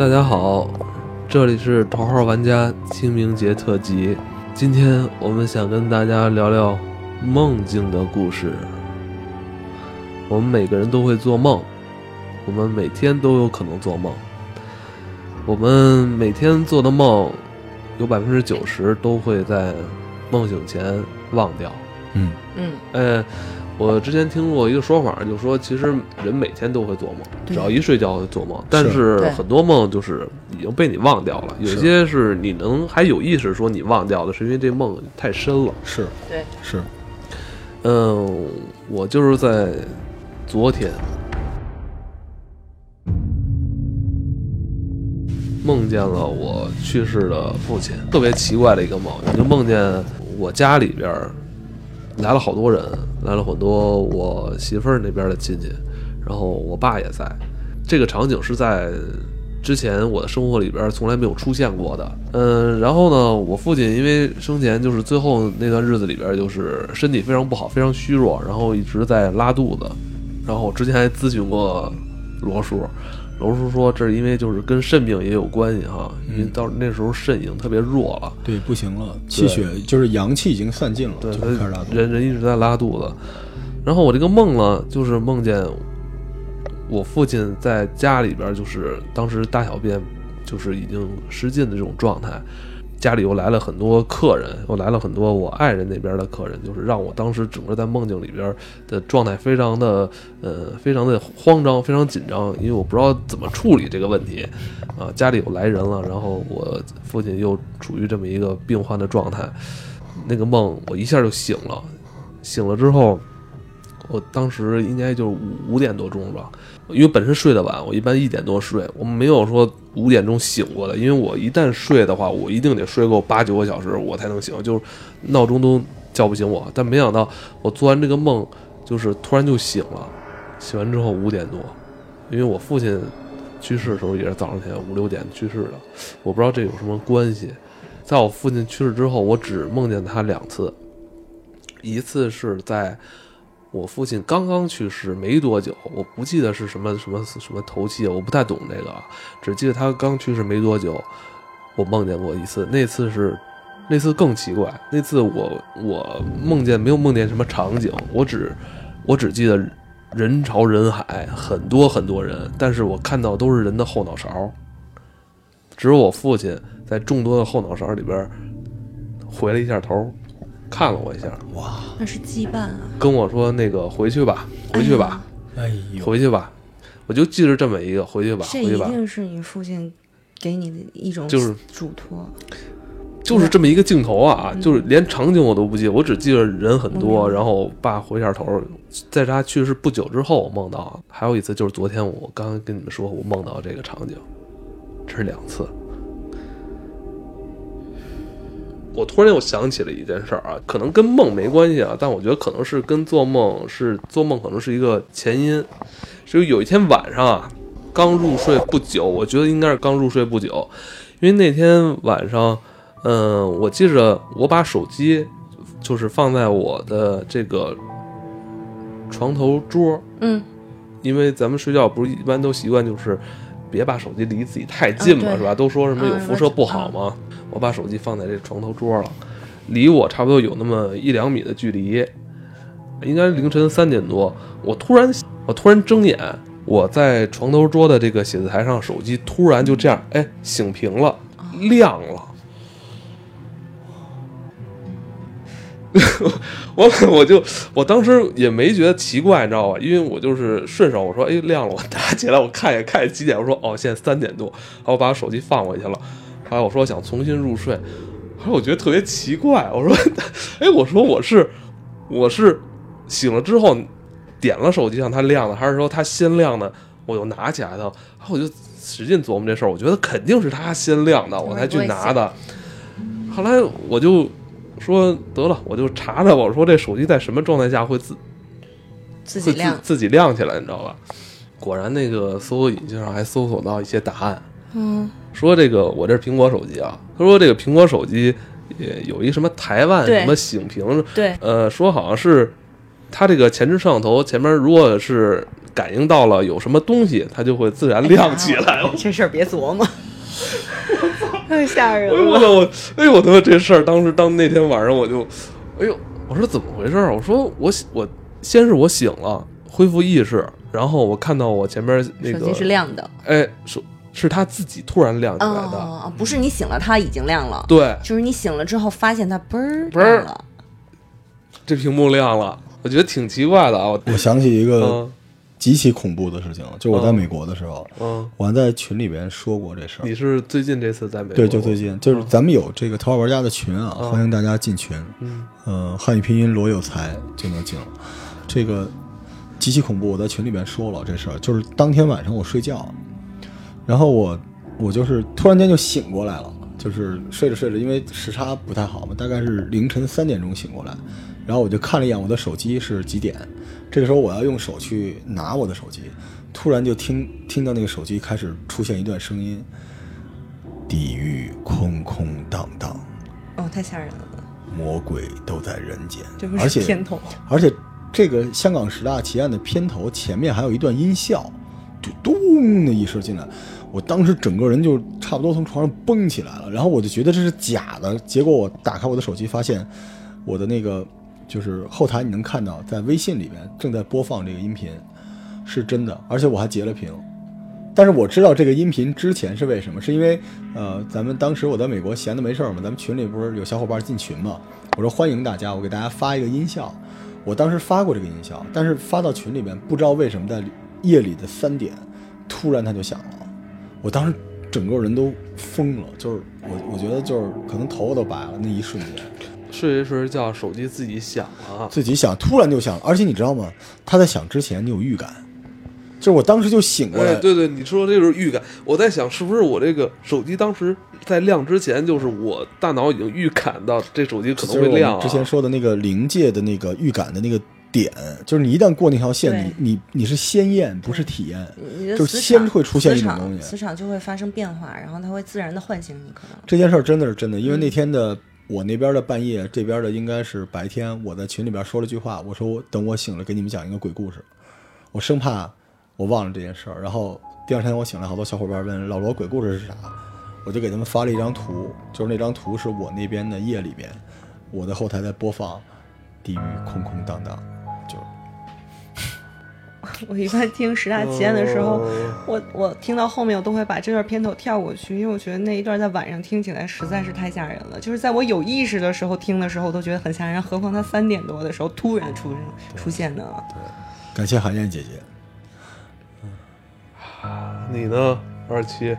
大家好，这里是头号玩家清明节特辑。今天我们想跟大家聊聊梦境的故事。我们每个人都会做梦，我们每天都有可能做梦。我们每天做的梦，有百分之九十都会在梦醒前忘掉。嗯嗯，呃，我之前听过一个说法，就说其实人每天都会做梦，只要一睡觉会做梦，但是很多梦就是已经被你忘掉了，有些是你能还有意识说你忘掉的，是因为这梦太深了。是对，是，嗯，我就是在昨天梦见了我去世的父亲，特别奇怪的一个梦，我就梦见我家里边儿来了好多人，来了很多我媳妇儿那边的亲戚，然后我爸也在。这个场景是在之前我的生活里边从来没有出现过的。嗯，然后呢，我父亲因为生前就是最后那段日子里边就是身体非常不好，非常虚弱，然后一直在拉肚子。然后我之前还咨询过罗叔，罗叔说这是因为就是跟肾病也有关系哈，因为到那时候肾已经特别弱了。对，不行了，气血就是阳气已经散尽了，对，就开始拉肚子。人人一直在拉肚子。然后我这个梦呢，就是梦见我父亲在家里边，就是当时大小便就是已经失禁的这种状态。家里又来了很多客人，又来了很多我爱人那边的客人，就是让我当时整个在梦境里边的状态非常的呃非常的慌张，非常紧张，因为我不知道怎么处理这个问题啊。家里有来人了，然后我父亲又处于这么一个病患的状态，那个梦我一下就醒了，醒了之后，我当时应该就是五点多钟吧，因为本身睡得晚，我一般一点多睡，我没有说五点钟醒过的，因为我一旦睡的话，我一定得睡够八九个小时我才能醒，就是闹钟都叫不醒我。但没想到我做完这个梦，就是突然就醒了，醒完之后五点多，因为我父亲去世的时候也是早上起来五六点去世的，我不知道这有什么关系。在我父亲去世之后，我只梦见他两次，一次是在我父亲刚刚去世没多久，我不记得是什么什么什么头七，我不太懂这个，只记得他刚去世没多久，我梦见过一次，那次是那次更奇怪，那次我我梦见没有梦见什么场景，我只我只记得人潮人海，很多很多人，但是我看到都是人的后脑勺，只有我父亲在众多的后脑勺里边回了一下头，看了我一下，哇。那是羁绊啊，跟我说那个回去吧，回去吧，哎呦，回去吧，我就记着这么一个回去吧，这一回去吧，一定是你父亲给你的一种就是嘱托。就是这么一个镜头啊，嗯。就是连场景我都不记得，我只记得人很多，然后我爸回一下头，在他去世不久之后，我梦到，还有一次就是昨天我刚刚跟你们说，我梦到这个场景，这是两次。我突然又想起了一件事儿啊，可能跟梦没关系啊，但我觉得可能是跟做梦是做梦，可能是一个前因。就有一天晚上啊，刚入睡不久，我觉得应该是刚入睡不久，因为那天晚上，嗯、我记着我把手机就是放在我的这个床头桌，嗯，因为咱们睡觉不是一般都习惯就是别把手机离自己太近嘛，嗯是吧？都说什么有嗯辐射不好嘛。我把手机放在这床头桌了，离我差不多有那么一两米的距离，应该凌晨三点多，我突然我突然睁眼，我在床头桌的这个写字台上，手机突然就这样，哎，醒屏了，亮了。我我就我当时也没觉得奇怪，你知道吧？因为我就是顺手我说，哎，亮了，我拿起来我看一眼，看几点？我说，哦，现在三点多。然后我把手机放回去了。后来我说想重新入睡，后来我觉得特别奇怪，我说，哎，我说我是我是醒了之后点了手机让它亮的，还是说它先亮的，我就拿起来的？然后我就使劲琢磨这事儿，我觉得肯定是它先亮的，我才去拿的。后来我就说得了，我就查查，我说这手机在什么状态下会自会自自己亮。自己亮起来，你知道吧？果然，那个搜索引擎上还搜索到一些答案，嗯，说这个我这是苹果手机啊，他说这个苹果手机也有一什么台湾什么醒屏，对，呃，说好像是它这个前置摄像头前面如果是感应到了有什么东西，它就会自然亮起来。哎 这事儿别琢磨，太吓人哎呦我了。操！我哎呦我他妈这事儿，当时当那天晚上我就，哎呦，我说怎么回事儿？我说我我先是我醒了，恢复意识，然后我看到我前面那个手机是亮的，哎手是他自己突然亮起来的，哦，不是你醒了，它已经亮了，对，就是你醒了之后发现它嘣儿嘣了，这屏幕亮了，我觉得挺奇怪的啊。我我想起一个嗯极其恐怖的事情，就是我在嗯美国的时候，嗯，我还在群里边说过这事儿你。是最近这次在美国？对，就最近，就是咱们有这个头号玩家的群啊，嗯欢迎大家进群。嗯呃，汉语拼音罗有才就能进了。这个极其恐怖，我在群里边说了这事儿，就是当天晚上我睡觉，然后我我就是突然间就醒过来了，就是睡着睡着，因为时差不太好嘛，大概是凌晨三点钟醒过来，然后我就看了一眼我的手机是几点，这个时候我要用手去拿我的手机，突然就听听到那个手机开始出现一段声音，地狱空空荡荡。哦，太吓人了，魔鬼都在人间这不，而且是片头，而且这个香港十大奇案的片头前面还有一段音效，就咚的一声进来，我当时整个人就差不多从床上蹦起来了，然后我就觉得这是假的，结果我打开我的手机，发现我的那个就是后台你能看到，在微信里面正在播放这个音频，是真的，而且我还截了屏。但是我知道这个音频之前是为什么，是因为呃，咱们当时我在美国闲的没事儿嘛，咱们群里不是有小伙伴进群嘛，我说欢迎大家，我给大家发一个音效。我当时发过这个音效，但是发到群里面，不知道为什么在夜里的三点，突然它就响了，我当时整个人都疯了，就是我我觉得就是可能头发都白了那一瞬间，睡着睡着觉，手机自己响了。自己响，突然就响了，而且你知道吗？他在响之前你有预感，就是我当时就醒过来，哎，对对，你说这就是预感。我在想，是不是我这个手机当时在亮之前，就是我大脑已经预感到这手机可能会亮、啊。之前说的那个临界的那个预感的那个点，就是你一旦过那条线，你你你是鲜艳，不是体验。就是先会出现一场种东西磁场就会发生变化，然后它会自然的唤醒你，可能。这件事儿真的是真的，因为嗯那天的我那边的半夜，这边的应该是白天。我在群里边说了句话，我说我等我醒了给你们讲一个鬼故事，我生怕我忘了这件事儿。然后第二天我醒来，好多小伙伴问老罗鬼故事是啥，我就给他们发了一张图，就是那张图是我那边的夜里边，我的后台在播放，地狱空空荡荡，就是我一般听十大奇案的时候，哦我我听到后面我都会把这段片头跳过去，因为我觉得那一段在晚上听起来实在是太吓人了。就是在我有意识的时候听的时候，我都觉得很吓人，何况他三点多的时候突然出出现呢？感谢韩燕姐姐。你呢，二七？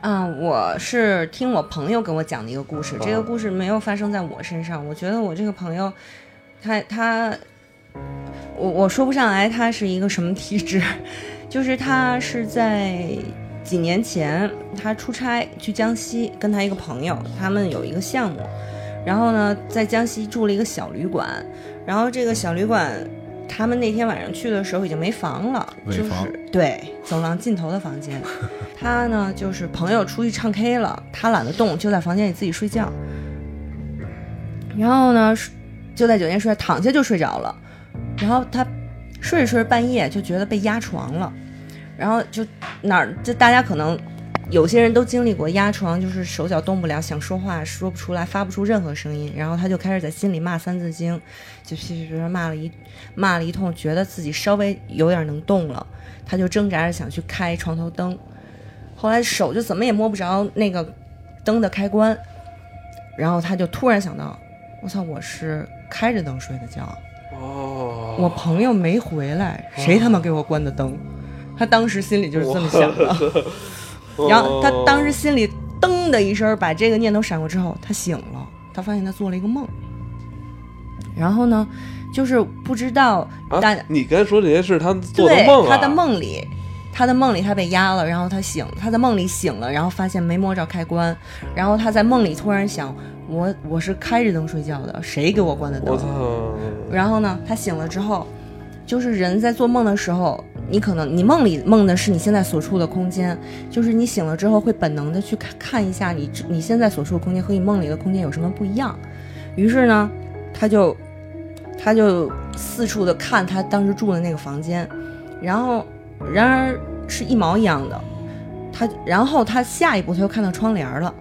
啊，我是听我朋友给我讲的一个故事，这个故事没有发生在我身上。我觉得我这个朋友，他他，我我说不上来他是一个什么体质，就是他是在几年前他出差去江西，跟他一个朋友，他们有一个项目，然后呢在江西住了一个小旅馆，然后这个小旅馆。他们那天晚上去的时候已经没房了，就是对走廊尽头的房间。他呢，就是朋友出去唱 K 了，他懒得动，就在房间里自己睡觉。然后呢，就在酒店睡，躺下就睡着了。然后他睡着睡着，半夜就觉得被压床了，然后就哪儿就大家可能有些人都经历过压床，就是手脚动不了，想说话说不出来，发不出任何声音。然后他就开始在心里骂《三字经》，就噼噼啪啪骂了一骂了一通，觉得自己稍微有点能动了，他就挣扎着想去开床头灯。后来手就怎么也摸不着那个灯的开关，然后他就突然想到，我操，我是开着灯睡的觉，我朋友没回来，谁他妈给我关的灯？他当时心里就是这么想的。然后他当时心里噔的一声把这个念头闪过之后，他醒了，他发现他做了一个梦。然后呢，就是不知道啊大、你刚才说这些事他做的对梦啊？他的梦里，他的梦里他被压了，然后他醒，他在梦里醒了，然后发现没摸着开关，然后他在梦里突然想，我我是开着灯睡觉的，谁给我关的灯？然后呢，他醒了之后，就是人在做梦的时候，你可能你梦里梦的是你现在所处的空间，就是你醒了之后会本能的去看看一下你你现在所处的空间和你梦里的空间有什么不一样。于是呢，他就他就四处的看他当时住的那个房间，然后然而是一毛一样的。他然后他下一步他又看到窗帘了，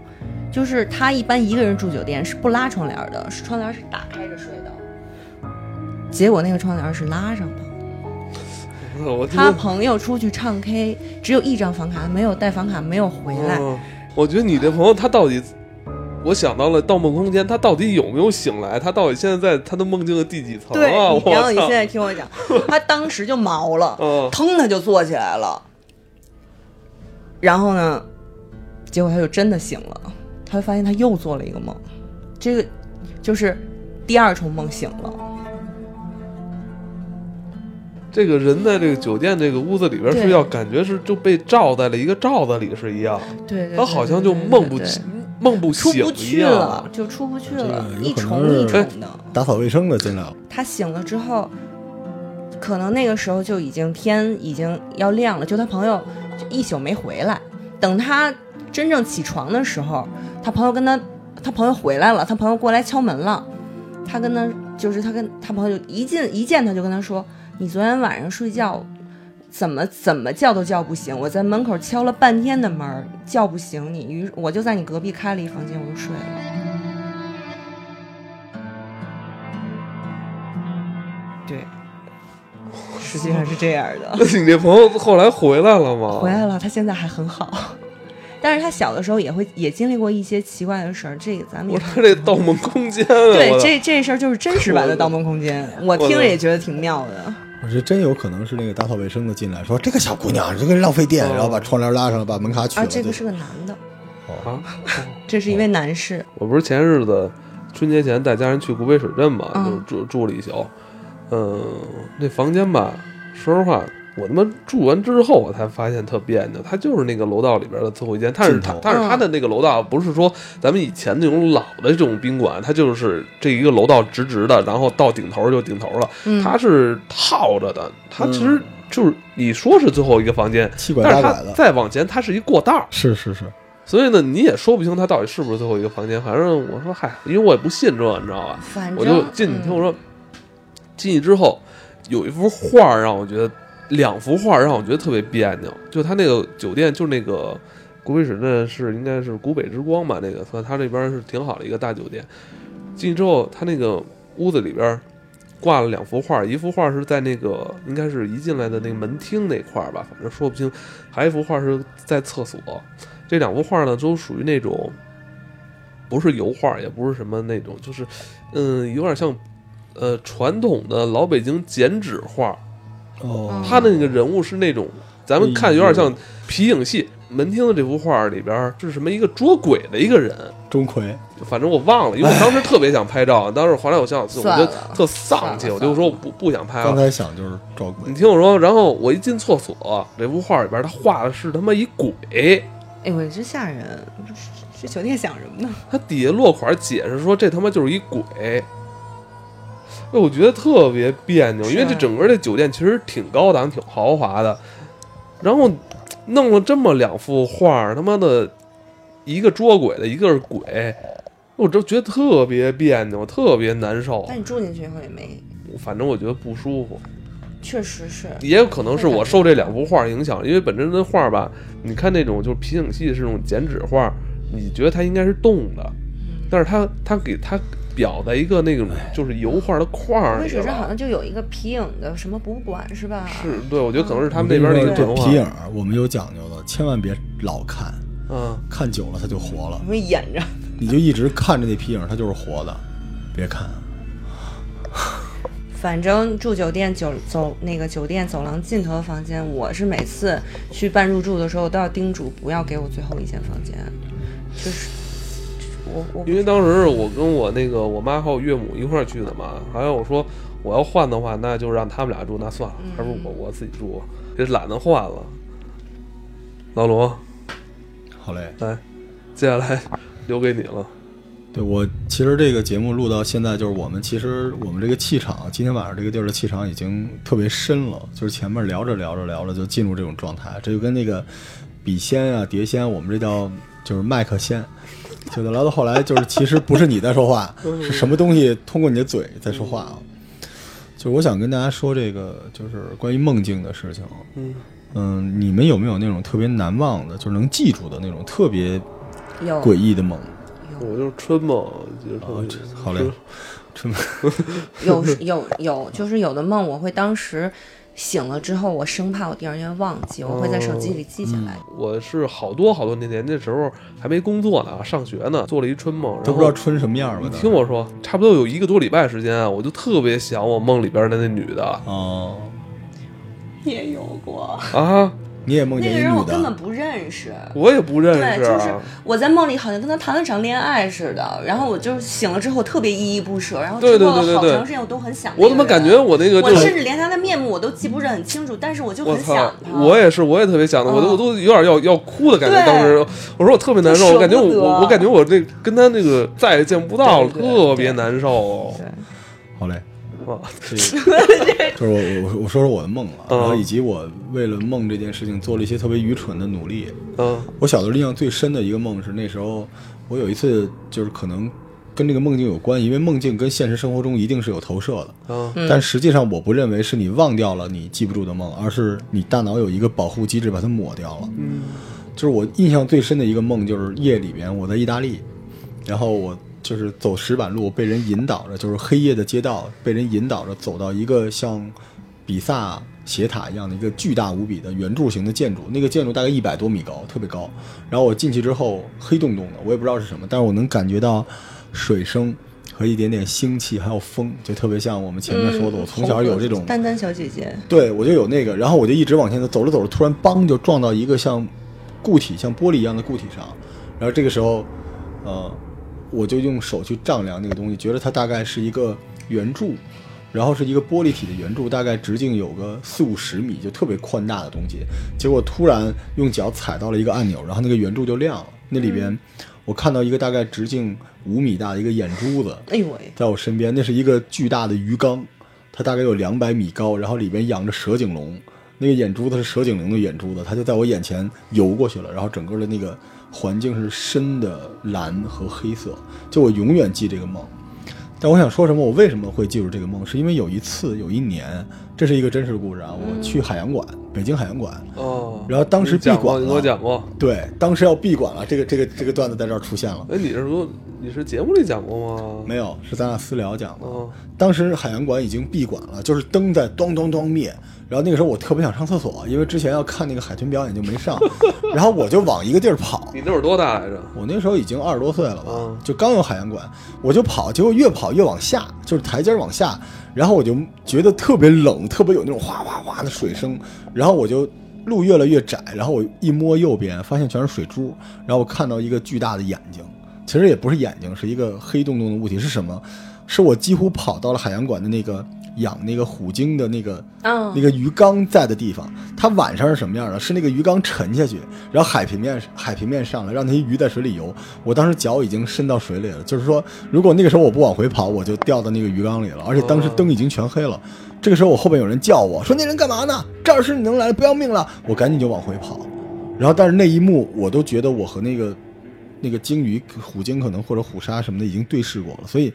就是他一般一个人住酒店是不拉窗帘的，是窗帘是打开着睡的。结果那个窗帘是拉上的。他朋友出去唱 K，只有一张房卡，没有带房卡，没有回来。嗯我觉得你这朋友他到底，我想到了《盗梦空间》，他到底有没有醒来？他到底现在在他的梦境的第几层对，然后你现在听我讲，他当时就毛了，嗯腾他就坐起来了。然后呢，结果他就真的醒了，他会发现他又做了一个梦，这个就是第二重梦醒了。这个人在这个酒店这个屋子里边对是要感觉是就被罩在了一个罩子里是一样，对对，他好像就梦不起梦不醒一出不去样了，。就出不去了，一重一重的。打扫卫生的进来了，他醒了之后，可能那个时候就已经天已经要亮了，就他朋友就一宿没回来。等他真正起床的时候，他朋友跟他，他朋友回来了，他朋友过来敲门了。他跟他就是他跟他朋友就一进一见他就跟他说：“你昨天晚上睡觉怎么怎么叫都叫不醒，我在门口敲了半天的门叫不醒你，于我就在你隔壁开了一房间，我就睡了。”对，实际上是这样的。那你那朋友后来回来了吗？回来了，他现在还很好，但是他小的时候也会也经历过一些奇怪的事儿，这个咱们也我说这《盗梦空间》啊，对这这事儿就是真实版的《盗梦空间》，我听着也觉得挺妙的。我觉得真有可能是那个打扫卫生的进来说这个小姑娘这个浪费电，哦然后把窗帘拉上了，把门卡取啊，了。这个是个男的，啊，这是一位男士，我不是前日子春节前带家人去古北水镇嘛，嗯就住住了一宿。嗯，那房间吧，说实话，我他妈住完之后，我才发现特别扭。它就是那个楼道里边的最后一间，但是它但是它的那个楼道不是说咱们以前那种老的这种宾馆，它就是这一个楼道直直的，然后到顶头就顶头了。嗯，它是套着的，它其实就是你说是最后一个房间，七拐但是它八拐的，再往前它是一过道。是是是，所以呢，你也说不清它到底是不是最后一个房间。反正我说，嗨，因为我也不信这，你知道吧？反正我就进去，听我嗯说，进去之后有一幅画让我觉得，两幅画让我觉得特别别扭。就他那个酒店，就是那个古北水镇是应该是古北之光吧？那个，所以他这边是挺好的一个大酒店。进去之后，他那个屋子里边挂了两幅画，一幅画是在那个应该是一进来的那个门厅那块儿吧，反正说不清。还有一幅画是在厕所。这两幅画呢，都属于那种不是油画，也不是什么那种，就是嗯，有点像呃传统的老北京剪纸画。哦，他的那个人物是那种咱们看有点像皮影戏。门厅的这幅画里边是什么？一个捉鬼的一个人，钟馗，反正我忘了，因为我当时特别想拍照，当时后来我想想，我觉得特丧气，我就说我不不想拍了刚。才想就是捉鬼你，听我说，然后我一进厕所，这幅画里边他画的是他妈一鬼，哎呦，这吓人！这酒店想什么呢？他底下落款解释说这他妈就是一鬼。哎，我觉得特别别扭，因为这整个这酒店其实挺高档、挺豪华的，然后弄了这么两幅画，他妈的，一个捉鬼的，一个是鬼，我就觉得特别别扭，特别难受但。你住进去以后也没，反正我觉得不舒服，确实是。也有可能是我受这两幅画影响，因为本身那画吧，你看那种就是皮影戏是那种剪纸画，你觉得它应该是动的，但是它它给它裱在一个那种就是油画的框儿里水镇好。像就有一个皮影的什么博物馆是吧？是对，我觉得可能是他们那边的一个这。皮影我们有讲究的，千万别老看，嗯，看久了它就活了，我们演着。你就一直看着那皮影儿，它就是活的，别看。反正住酒店酒走那个酒店走廊尽头的房间，我是每次去办入住的时候都要叮嘱不要给我最后一间房间，就是我我因为当时我跟我那个我妈还有岳母一块儿去的嘛，还有我说我要换的话，那就让他们俩住，那算了，还不如我我自己住，也懒得换了。老罗，好嘞，来，接下来留给你了。对我其实这个节目录到现在，就是我们其实我们这个气场，今天晚上这个地儿的气场已经特别深了，就是前面聊着聊着聊着就进入这种状态，这就跟那个笔仙啊、碟仙，我们这叫就是麦克仙，就聊到后来就是其实不是你在说话，是什么东西通过你的嘴在说话啊？就是我想跟大家说这个，就是关于梦境的事情。嗯嗯，你们有没有那种特别难忘的，就是能记住的那种特别诡异的梦？有我就是春梦，记得特哦别这好嘞春梦 有有有，就是有的梦我会当时醒了之后，我生怕我第二天忘记，我会在手机里记下来。我是好多好多年前那时候还没工作呢，上学呢，做了一春梦，然后都不知道春什么样了？你听我说，差不多有一个多礼拜时间啊，我就特别想我梦里边的那女的哦，也有过，啊，你也梦那个人我根本不认识。我也不认，识，对就是我在梦里好像跟他谈了场恋爱似的，然后我就醒了之后特别依依不舍，然后对之后对对对对好长时间我都很想。我怎么感觉我那个我就是甚至连他的面目我都记不是很清楚，但是我就很想他。！我也是，我也特别想他，我都嗯我都有点要要哭的感觉。当时我说我特别难受，我感觉我我我感觉我这跟他那个再也见不到了，特别难受。对好嘞。啊这 就是我我我说说我的梦啊，嗯然后以及我为了梦这件事情做了一些特别愚蠢的努力。嗯我小的时候印象最深的一个梦是那时候我有一次就是可能跟这个梦境有关，因为梦境跟现实生活中一定是有投射的。啊嗯但实际上我不认为是你忘掉了你记不住的梦，而是你大脑有一个保护机制把它抹掉了。嗯就是我印象最深的一个梦，就是夜里边我在意大利，然后我就是走石板路，被人引导着，就是黑夜的街道，被人引导着走到一个像比萨斜塔一样的一个巨大无比的圆柱形的建筑，那个建筑大概一百多米高，特别高。然后我进去之后，黑洞洞的，我也不知道是什么，但是我能感觉到水声和一点点腥气，还有风，就特别像我们前面说的，我从小有这种丹丹小姐姐，对，我就有那个，然后我就一直往前走，走着走着，突然梆就撞到一个像固体、像玻璃一样的固体上，然后这个时候，呃，我就用手去丈量那个东西，觉得它大概是一个圆柱，然后是一个玻璃体的圆柱，大概直径有个四五十米，就特别宽大的东西。结果突然用脚踩到了一个按钮，然后那个圆柱就亮了，那里边我看到一个大概直径五米大的一个眼珠子，哎呦喂，在我身边，那是一个巨大的鱼缸，它大概有两百米高，然后里边养着蛇颈龙，那个眼珠子是蛇颈龙的眼珠子，它就在我眼前游过去了，然后整个的那个环境是深的蓝和黑色，就我永远记这个梦。但我想说什么？我为什么会记住这个梦？是因为有一次，有一年，这是一个真实故事啊。我去海洋馆，北京海洋馆，哦，然后当时闭馆了你给我讲过。对，当时要闭馆了。这个这个这个段子在这儿出现了，哎，你是说你是节目里讲过吗？没有？是咱俩私聊讲的。哦当时海洋馆已经闭馆了，就是灯在咚咚咚灭。然后那个时候我特别想上厕所，因为之前要看那个海豚表演就没上，然后我就往一个地儿跑。你那会儿多大来着？我那时候已经二十多岁了吧嗯，就刚有海洋馆，我就跑，结果越跑越往下，就是台阶儿往下，然后我就觉得特别冷，特别有那种哗哗哗的水声，然后我就路越来越窄，然后我一摸右边，发现全是水珠，然后我看到一个巨大的眼睛，其实也不是眼睛，是一个黑洞洞的物体，是什么？是我几乎跑到了海洋馆的那个养那个虎鲸的那个嗯那个鱼缸在的地方，它晚上是什么样的？是那个鱼缸沉下去，然后海平面海平面上来，让那些鱼在水里游。我当时脚已经伸到水里了，就是说，如果那个时候我不往回跑，我就掉到那个鱼缸里了。而且当时灯已经全黑了。这个时候我后边有人叫我说：“那人干嘛呢？这儿是你能来，不要命了！”我赶紧就往回跑。然后，但是那一幕我都觉得我和那个那个鲸鱼、虎鲸可能或者虎鲨什么的已经对视过了，所以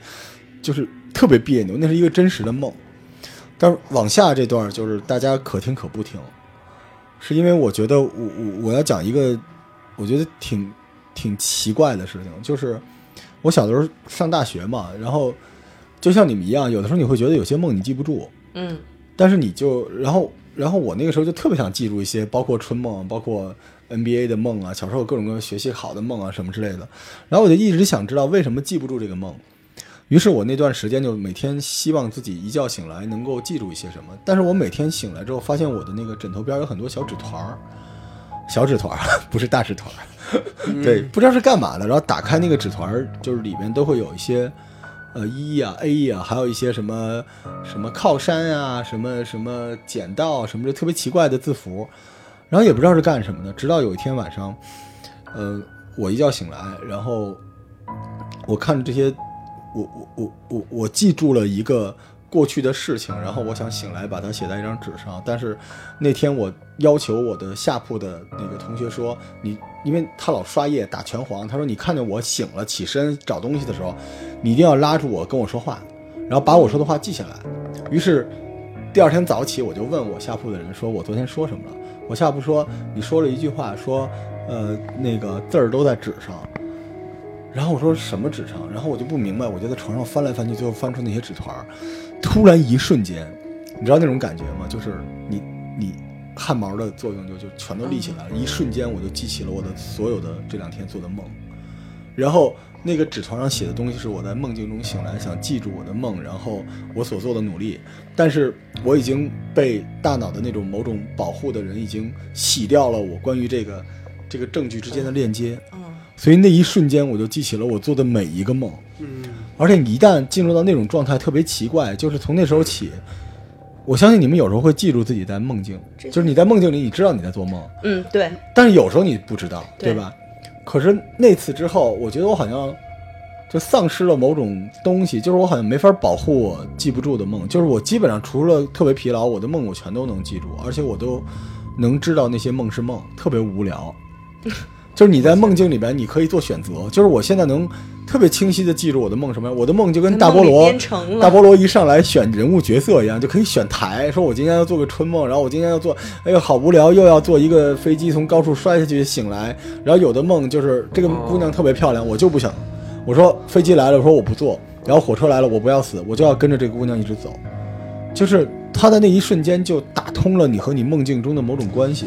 就是特别别扭。那是一个真实的梦。但是往下这段就是大家可听可不听，是因为我觉得我我我要讲一个我觉得挺挺奇怪的事情，就是我小的时候上大学嘛，然后就像你们一样，有的时候你会觉得有些梦你记不住，嗯但是你就然后然后我那个时候就特别想记住一些，包括春梦，包括 NBA 的梦啊，小时候各种各样学习好的梦啊什么之类的，然后我就一直想知道为什么记不住这个梦。于是我那段时间就每天希望自己一觉醒来能够记住一些什么，但是我每天醒来之后，发现我的那个枕头边有很多小纸团儿，小纸团儿 不是大纸团儿，对，不知道是干嘛的。然后打开那个纸团儿，就是里面都会有一些，呃一呀、A 呀、还有一些什么什么靠山啊，什么什么捡到什么的特别奇怪的字符，然后也不知道是干什么的。直到有一天晚上，呃，我一觉醒来，然后我看着这些，我我我我我记住了一个过去的事情，然后我想醒来把它写在一张纸上，但是那天我要求我的下铺的那个同学说，你因为他老刷夜打拳皇，他说你看见我醒了起身找东西的时候，你一定要拉住我跟我说话，然后把我说的话记下来。于是第二天早起，我就问我下铺的人说，我昨天说什么了？我下铺说你说了一句话，说呃那个字儿都在纸上。然后我说什么纸上？然后我就不明白，我就在床上翻来翻去，最后翻出那些纸团儿。突然一瞬间，你知道那种感觉吗？就是你你汗毛的作用就就全都立起来了。一瞬间我就记起了我的所有的这两天做的梦，然后那个纸团上写的东西是我在梦境中醒来想记住我的梦，然后我所做的努力。但是我已经被大脑的那种某种保护的人已经洗掉了我关于这个这个证据之间的链接。嗯所以那一瞬间，我就记起了我做的每一个梦。嗯，而且你一旦进入到那种状态，特别奇怪，就是从那时候起，我相信你们有时候会记住自己在梦境，就是你在梦境里，你知道你在做梦，嗯，对，但是有时候你不知道，对对吧？可是那次之后，我觉得我好像就丧失了某种东西，就是我好像没法保护我记不住的梦，就是我基本上除了特别疲劳，我的梦我全都能记住，而且我都能知道那些梦是梦，特别无聊。就是你在梦境里边，你可以做选择。就是我现在能特别清晰的记住我的梦什么样，我的梦就跟大菠萝大菠萝一上来选人物角色一样，就可以选台，说我今天要做个春梦，然后我今天要做，哎呦好无聊，又要做一个飞机从高处摔下去醒来，然后有的梦就是这个姑娘特别漂亮，我就不想，我说飞机来了，我说我不坐，然后火车来了，我不要死，我就要跟着这个姑娘一直走，就是她的那一瞬间就打通了你和你梦境中的某种关系。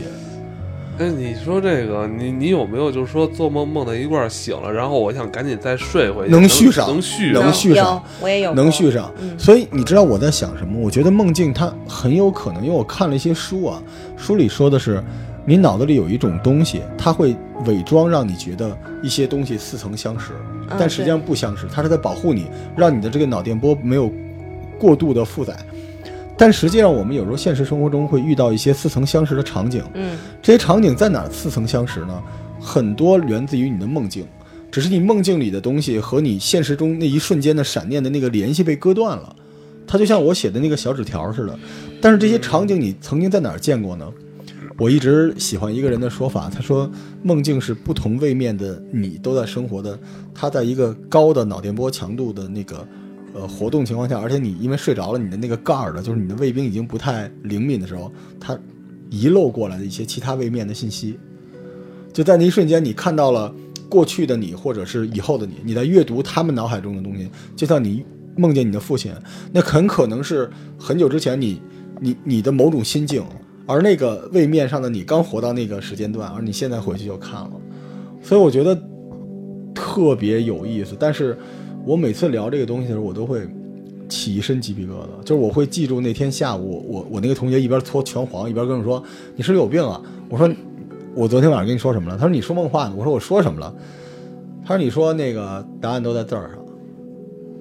哎，你说这个，你你有没有就是说做梦梦到一块儿醒了，然后我想赶紧再睡回去，能能续上能续能续上，我也有能续上。嗯所以你知道我在想什么？我觉得梦境它很有可能，因为我看了一些书啊，书里说的是，你脑子里有一种东西，它会伪装让你觉得一些东西似曾相识，嗯但实际上不相识，它是在保护你，让你的这个脑电波没有过度的负载。但实际上，我们有时候现实生活中会遇到一些似曾相识的场景，嗯这些场景在哪儿似曾相识呢？很多源自于你的梦境，只是你梦境里的东西和你现实中那一瞬间的闪念的那个联系被割断了。它就像我写的那个小纸条似的。但是这些场景你曾经在哪儿见过呢？我一直喜欢一个人的说法，他说梦境是不同位面的你都在生活的，他在一个高的脑电波强度的那个呃活动情况下，而且你因为睡着了，你的那个盖儿的就是你的卫兵已经不太灵敏的时候，它遗漏过来的一些其他位面的信息，就在那一瞬间，你看到了过去的你，或者是以后的你，你在阅读他们脑海中的东西，就像你梦见你的父亲，那很可能是很久之前你你你的某种心境，而那个位面上的你刚活到那个时间段，而你现在回去就看了，所以我觉得特别有意思。但是我每次聊这个东西的时候，我都会起一身鸡皮疙瘩，就是我会记住那天下午，我我那个同学一边搓拳皇，一边跟我说：“你是不是有病啊？”我说：“我昨天晚上跟你说什么了？”他说：“你说梦话呢。”我说：“我说什么了？”他说：“你说那个答案都在字儿上。”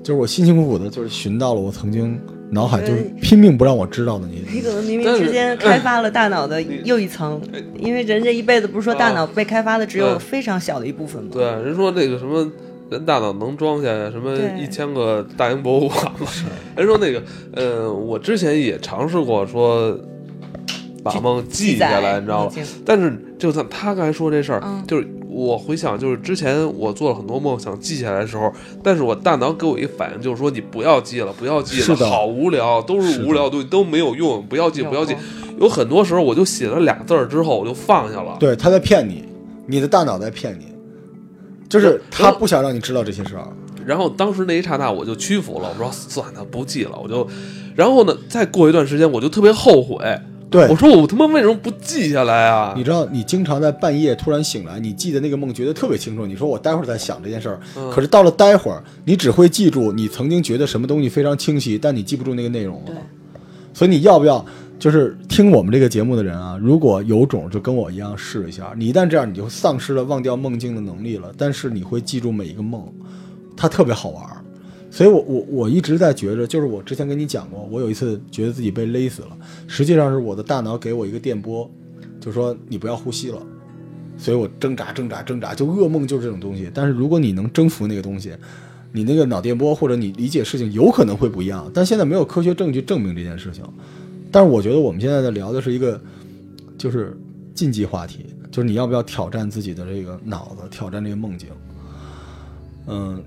就是我辛辛苦苦的，就是寻到了我曾经脑海就是拼命不让我知道的那些。你可能冥但是冥之间开发了大脑的又一层，因为人这一辈子不是说大脑被开发的只有嗯非常小的一部分吗？对，人说那个什么。人大脑能装下什么对一千个大英博物馆吗？人说那个，呃，我之前也尝试过说把梦记下来，你知道吗？但是就像他刚才说这事儿，嗯就是我回想，就是之前我做了很多梦想记下来的时候，但是我大脑给我一反应，就是说你不要记了，不要记了，是好无聊，都是无聊的东西，都没有用，不要记，不要记。有很多时候我就写了俩字儿之后，我就放下了。对，他在骗你，你的大脑在骗你，就是他不想让你知道这些事儿。然后当时那一刹那我就屈服了，我说算了，不记了，我就，然后呢，再过一段时间我就特别后悔，对我，说我他妈为什么不记下来啊你？知道，你经常在半夜突然醒来，你记得那个梦觉得特别清楚。你说我待会儿再想这件事儿，嗯可是到了待会儿，你只会记住你曾经觉得什么东西非常清晰，但你记不住那个内容了。所以你要不要就是听我们这个节目的人啊？如果有种，就跟我一样试一下。你一旦这样，你就丧失了忘掉梦境的能力了。但是你会记住每一个梦，它特别好玩。所以我我我一直在觉着，就是我之前跟你讲过，我有一次觉得自己被勒死了，实际上是我的大脑给我一个电波，就说你不要呼吸了。所以我挣扎挣扎挣扎，就噩梦就是这种东西。但是如果你能征服那个东西，你那个脑电波或者你理解事情有可能会不一样，但现在没有科学证据证明这件事情。但是我觉得我们现在在聊的是一个就是禁忌话题，就是你要不要挑战自己的这个脑子，挑战这个梦境。嗯，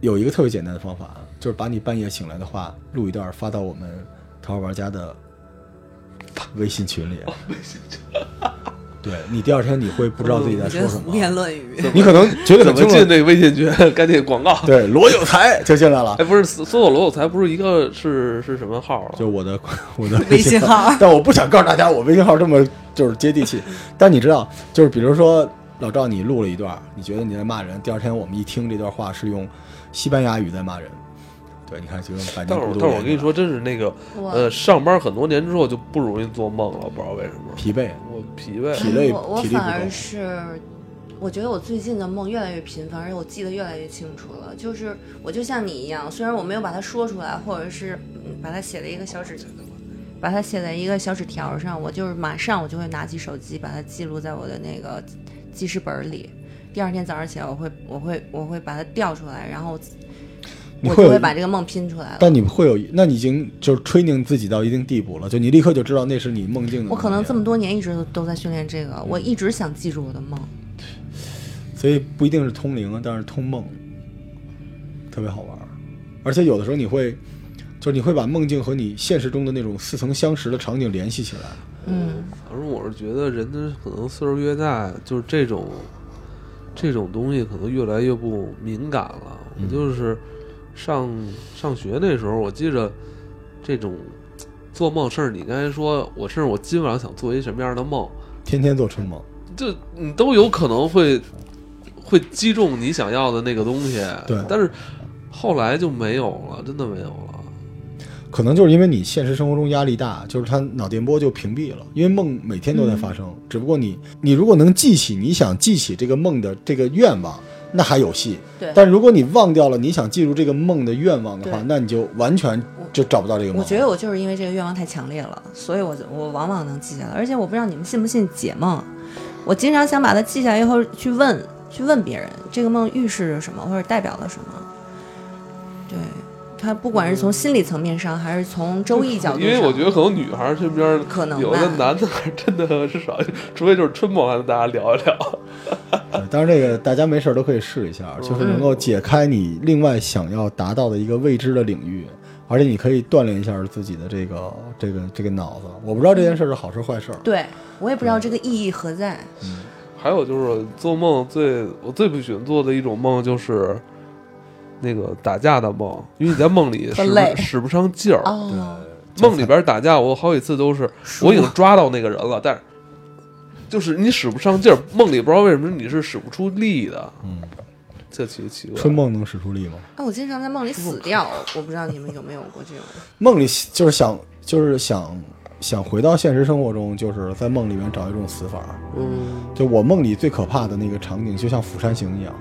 有一个特别简单的方法，就是把你半夜醒来的话录一段发到我们《桃花玩家》的微信群里。对你第二天你会不知道自己在说什么，胡言乱语。你可能觉得怎。么进那个微信群？赶紧广告。对，罗有才就进来了哎，，不是搜搜索罗有才，不是一个是是什么号啊？就我的 我的微信号但我不想告诉大家我微信号这么就是接地气。但你知道，就是比如说老赵，你录了一段，你觉得你在骂人，第二天我们一听这段话是用西班牙语在骂人，对，你看就用百年但是孤但是我跟你说，真是那个呃，上班很多年之后就不容易做梦了，不知道为什么。疲惫，我疲惫，体力我我反而是，我觉得我最近的梦越来越频繁，而且我记得越来越清楚了。就是我就像你一样，虽然我没有把它说出来，或者是嗯把它写在一个小纸，把它写在一个小纸条上，我就是马上我就会拿起手机把它记录在我的那个记事本里。第二天早上起来，我会我会我会把它调出来，然后你会有会把这个梦拼出来了。但你会有，那你已经就是 training 自己到一定地步了，就你立刻就知道那是你梦境的。我可能这么，多年一直都都在训练这个，我一直想记住我的梦。所以不一定是通灵啊，但是通梦特别好玩，而且有的时候你会，就是你会把梦境和你现实中的那种似曾相识的场景联系起来。嗯，反正我是觉得人的可能岁数越大，就是这种这种东西可能越来越不敏感了。嗯我就是上上学那时候，我记着这种做梦，甚至你刚才说，我甚至我今晚上想做一什么样的梦，天天做春梦，就你都有可能会会击中你想要的那个东西。对。但是后来就没有了，真的没有了。可能就是因为你现实生活中压力大，就是他脑电波就屏蔽了，因为梦每天都在发生，只不过你你如果能记起你想记起这个梦的这个愿望，那还有戏。对。但如果你忘掉了你想记住这个梦的愿望的话，那你就完全就找不到这个梦。我觉得我就是因为这个愿望太强烈了，所以我就我往往能记下来。而且我不知道你们信不信解梦，我经常想把它记下来以后去问去问别人，这个梦预示着什么或者代表了什么。对，它不管是从心理层面上，还是从周易角度上，因为我觉得可能女孩身边可能有的男的还真的 是少，除非就是春梦，还能大家聊一聊。对当然这个大家没事儿都可以试一下，就是能够解开你另外想要达到的一个未知的领域，而且你可以锻炼一下自己的这个这个这个脑子。我不知道这件事儿是好事坏事儿。对我也不知道这个意义何在。嗯还有就是做梦最我最不喜欢做的一种梦就是那个打架的梦，因为你在梦里使使不上劲儿。哦，梦里边打架，我好几次都是我已经抓到那个人了，但是就是你使不上劲儿，梦里不知道为什么你是使不出力的，嗯，这奇奇怪。春梦能使出力吗？啊，我经常在梦里死掉，我不知道你们有没有过这种。梦里就是想就是想想回到现实生活中，就是在梦里面找一种死法。嗯，就我梦里最可怕的那个场景，就像《釜山行》一样。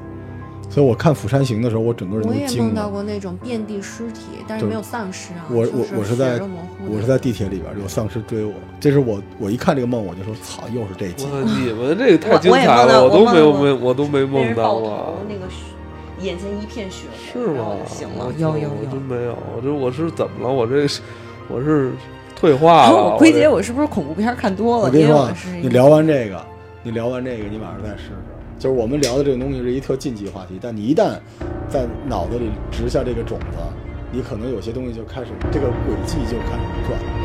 所以我看《釜山行》的时候，我整个人我都惊也梦到。过那种遍地尸体，但是没有丧尸啊。我我我是在我是在地铁里边有丧尸追我，这是我我一看这个梦我就说操，又是这集。哇，你们这个太精彩了，我我都没有梦到过没我都没梦到那个血眼前一片血是吗醒了。有有我真。没有，我这我是怎么了？我这是我是退化了。我归这结我是不是恐怖片看多了？我跟你说你聊完这个，你聊完这个，你晚上再试试。就是我们聊的这个东西是一特禁忌话题，但你一旦在脑子里植下这个种子，你可能有些东西就开始这个轨迹就开始转。